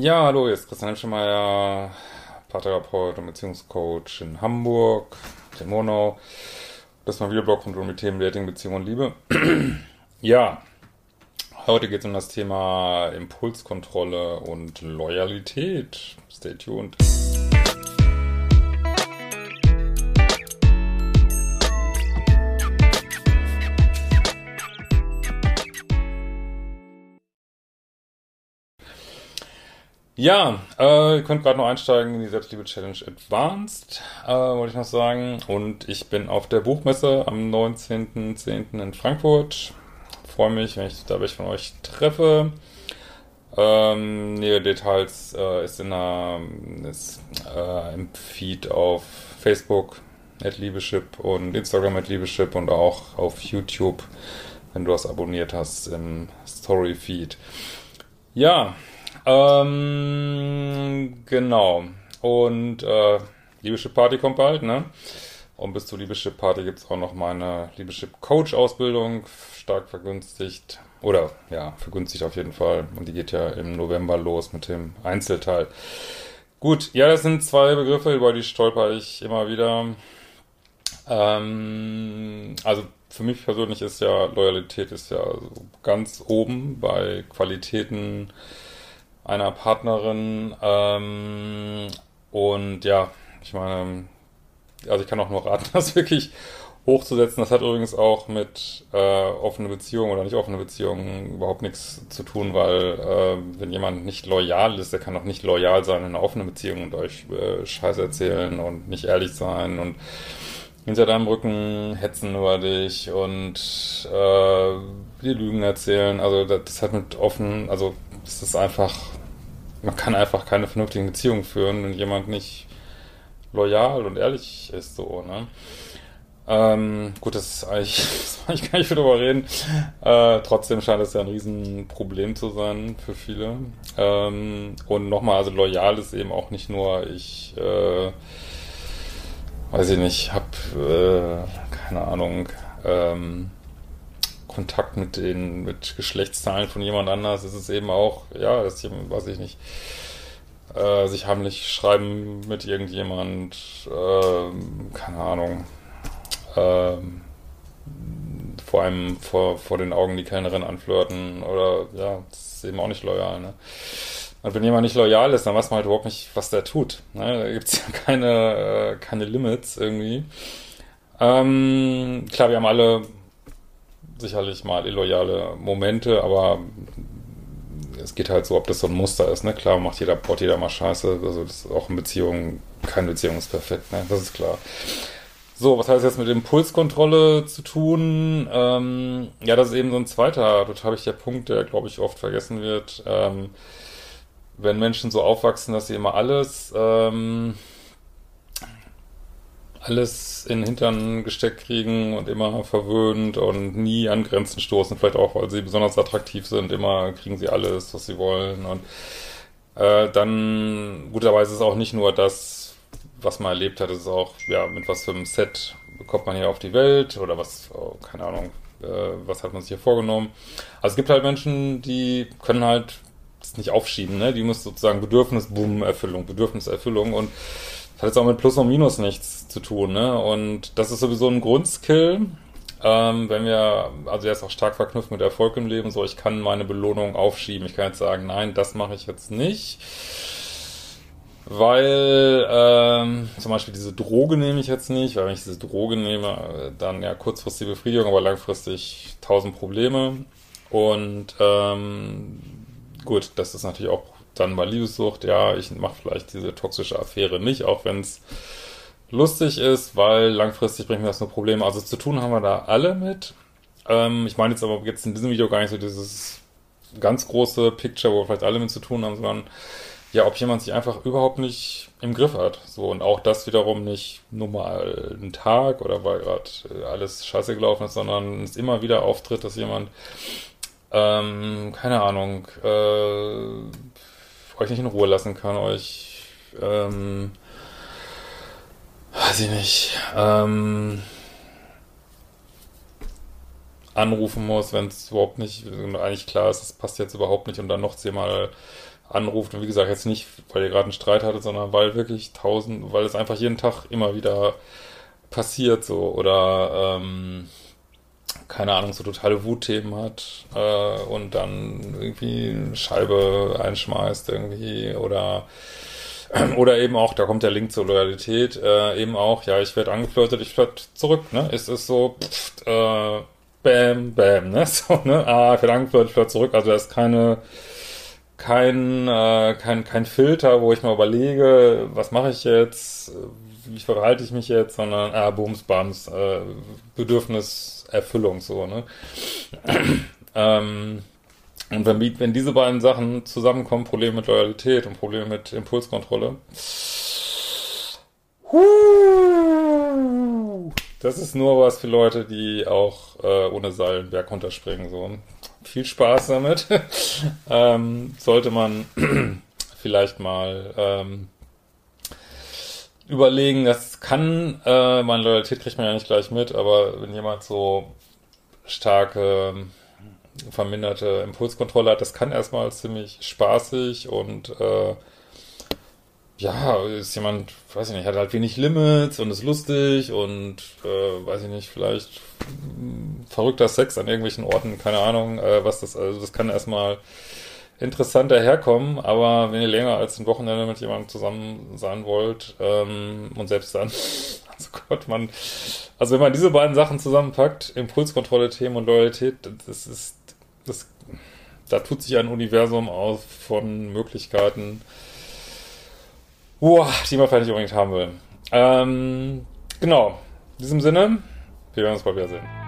Ja, hallo, hier ist Christian Hemschemeyer, Paartherapeut und Beziehungscoach in Hamburg, in Monau. Das ist mein Videoblog rund um die Themen Dating, Beziehung und Liebe. ja, heute geht es um das Thema Impulskontrolle und Loyalität. Stay tuned. Ja, äh, ihr könnt gerade noch einsteigen in die Selbstliebe Challenge Advanced, äh, wollte ich noch sagen. Und ich bin auf der Buchmesse am 19.10. in Frankfurt. Freue mich, wenn ich da welche von euch treffe. Ähm, nähere Details äh, ist in der, ist, äh, im Feed auf Facebook at Liebeschip und Instagram at Liebeschip und auch auf YouTube, wenn du das abonniert hast im Story Feed. Ja, ähm, genau. Und äh, Liebeschip Party kommt bald, ne? Und bis zur Liebeschip Party gibt es auch noch meine Liebeschip Coach Ausbildung, stark vergünstigt. Oder ja, vergünstigt auf jeden Fall. Und die geht ja im November los mit dem Einzelteil. Gut, ja, das sind zwei Begriffe, über die stolper ich immer wieder. Ähm, also für mich persönlich ist ja Loyalität ist ja ganz oben bei Qualitäten einer Partnerin. Ähm, und ja, ich meine, also ich kann auch nur raten, das wirklich hochzusetzen. Das hat übrigens auch mit äh, offene Beziehungen oder nicht offene Beziehungen überhaupt nichts zu tun, weil äh, wenn jemand nicht loyal ist, der kann auch nicht loyal sein in einer offenen Beziehung und euch äh, Scheiße erzählen und nicht ehrlich sein und hinter deinem Rücken hetzen über dich und äh, die Lügen erzählen. Also das, das hat mit offen, also das ist einfach man kann einfach keine vernünftigen Beziehungen führen, wenn jemand nicht loyal und ehrlich ist, so, ne? Ähm, gut, das ist eigentlich, das kann ich gar nicht drüber reden. Äh, trotzdem scheint es ja ein Riesenproblem zu sein für viele. Ähm, und nochmal, also loyal ist eben auch nicht nur, ich, äh, weiß ich nicht, hab, äh, keine Ahnung, ähm, Kontakt mit den mit Geschlechtszahlen von jemand anders ist es eben auch, ja, dass jemand, weiß ich nicht, äh, sich heimlich schreiben mit irgendjemand, äh, keine Ahnung, äh, vor einem, vor, vor den Augen die Kellnerin anflirten oder ja, das ist eben auch nicht loyal, ne? Und wenn jemand nicht loyal ist, dann weiß man halt überhaupt nicht, was der tut. Ne? Da gibt es ja keine, äh, keine Limits irgendwie. Ähm, klar, wir haben alle sicherlich mal illoyale Momente, aber es geht halt so, ob das so ein Muster ist, ne? Klar macht jeder, baut jeder mal Scheiße, also das ist auch in Beziehungen, keine Beziehung ist perfekt, ne? Das ist klar. So, was hat das jetzt mit Impulskontrolle zu tun? Ähm, ja, das ist eben so ein zweiter, total wichtiger Punkt, der, glaube ich, oft vergessen wird. Ähm, wenn Menschen so aufwachsen, dass sie immer alles ähm, alles in den Hintern gesteckt kriegen und immer verwöhnt und nie an Grenzen stoßen, vielleicht auch, weil sie besonders attraktiv sind, immer kriegen sie alles, was sie wollen und äh, dann, guterweise ist es auch nicht nur das, was man erlebt hat, es ist auch, ja, mit was für einem Set kommt man hier auf die Welt oder was, oh, keine Ahnung, äh, was hat man sich hier vorgenommen. Also es gibt halt Menschen, die können halt das nicht aufschieben, ne? Die muss sozusagen Bedürfnis, Boom, Erfüllung, Bedürfniserfüllung und das hat jetzt auch mit Plus und Minus nichts zu tun, ne? Und das ist sowieso ein Grundskill. Ähm, wenn wir, also der ist auch stark verknüpft mit Erfolg im Leben, so ich kann meine Belohnung aufschieben. Ich kann jetzt sagen, nein, das mache ich jetzt nicht. Weil ähm, zum Beispiel diese Droge nehme ich jetzt nicht, weil wenn ich diese Droge nehme, dann ja kurzfristige Befriedigung, aber langfristig tausend Probleme. Und ähm, gut, das ist natürlich auch dann bei Liebessucht, ja, ich mache vielleicht diese toxische Affäre nicht, auch wenn es lustig ist, weil langfristig bringt mir das nur Probleme. Also zu tun haben wir da alle mit. Ähm, ich meine jetzt aber jetzt in diesem Video gar nicht so dieses ganz große Picture, wo vielleicht alle mit zu tun haben, sondern ja, ob jemand sich einfach überhaupt nicht im Griff hat. So, und auch das wiederum nicht nur mal einen Tag oder weil gerade äh, alles scheiße gelaufen ist, sondern es immer wieder auftritt, dass jemand, ähm, keine Ahnung, äh, euch nicht in Ruhe lassen kann, euch, ähm, weiß ich nicht, ähm, anrufen muss, wenn es überhaupt nicht, eigentlich klar ist, es passt jetzt überhaupt nicht und dann noch zehnmal anruft. Und wie gesagt jetzt nicht, weil ihr gerade einen Streit hattet, sondern weil wirklich tausend, weil es einfach jeden Tag immer wieder passiert so. Oder ähm, keine Ahnung, so totale Wutthemen hat äh, und dann irgendwie eine Scheibe einschmeißt irgendwie oder oder eben auch, da kommt der Link zur Loyalität, äh, eben auch, ja, ich werde angeflirtet, ich werde zurück, ne? Es ist so, pff, äh, bam, bam, ne? So, ne? Ah, ich werde angeflirtet, ich werde zurück, also da ist keine kein, äh, kein, kein Filter, wo ich mal überlege, was mache ich jetzt, wie verhalte ich mich jetzt, sondern ah, Bums, Bams, äh, Bedürfniserfüllung, so, ne? ähm, und wenn, wenn diese beiden Sachen zusammenkommen, Probleme mit Loyalität und Probleme mit Impulskontrolle, das ist nur was für Leute, die auch äh, ohne Seil einen Berg runterspringen, so viel Spaß damit. ähm, sollte man vielleicht mal ähm, überlegen, das kann, äh, meine Loyalität kriegt man ja nicht gleich mit, aber wenn jemand so starke verminderte Impulskontrolle hat, das kann erstmal ziemlich spaßig und äh, ja, ist jemand, weiß ich nicht, hat halt wenig Limits und ist lustig und äh, weiß ich nicht, vielleicht verrückter Sex an irgendwelchen Orten, keine Ahnung, äh, was das, also das kann erstmal interessant daherkommen, aber wenn ihr länger als ein Wochenende mit jemandem zusammen sein wollt, ähm, und selbst dann, also Gott, man, also wenn man diese beiden Sachen zusammenpackt, Impulskontrolle, Themen und Loyalität, das ist, das, da tut sich ein Universum aus von Möglichkeiten, Boah, die man vielleicht nicht unbedingt haben will. Ähm, genau. In diesem Sinne, wir werden uns bald wiedersehen.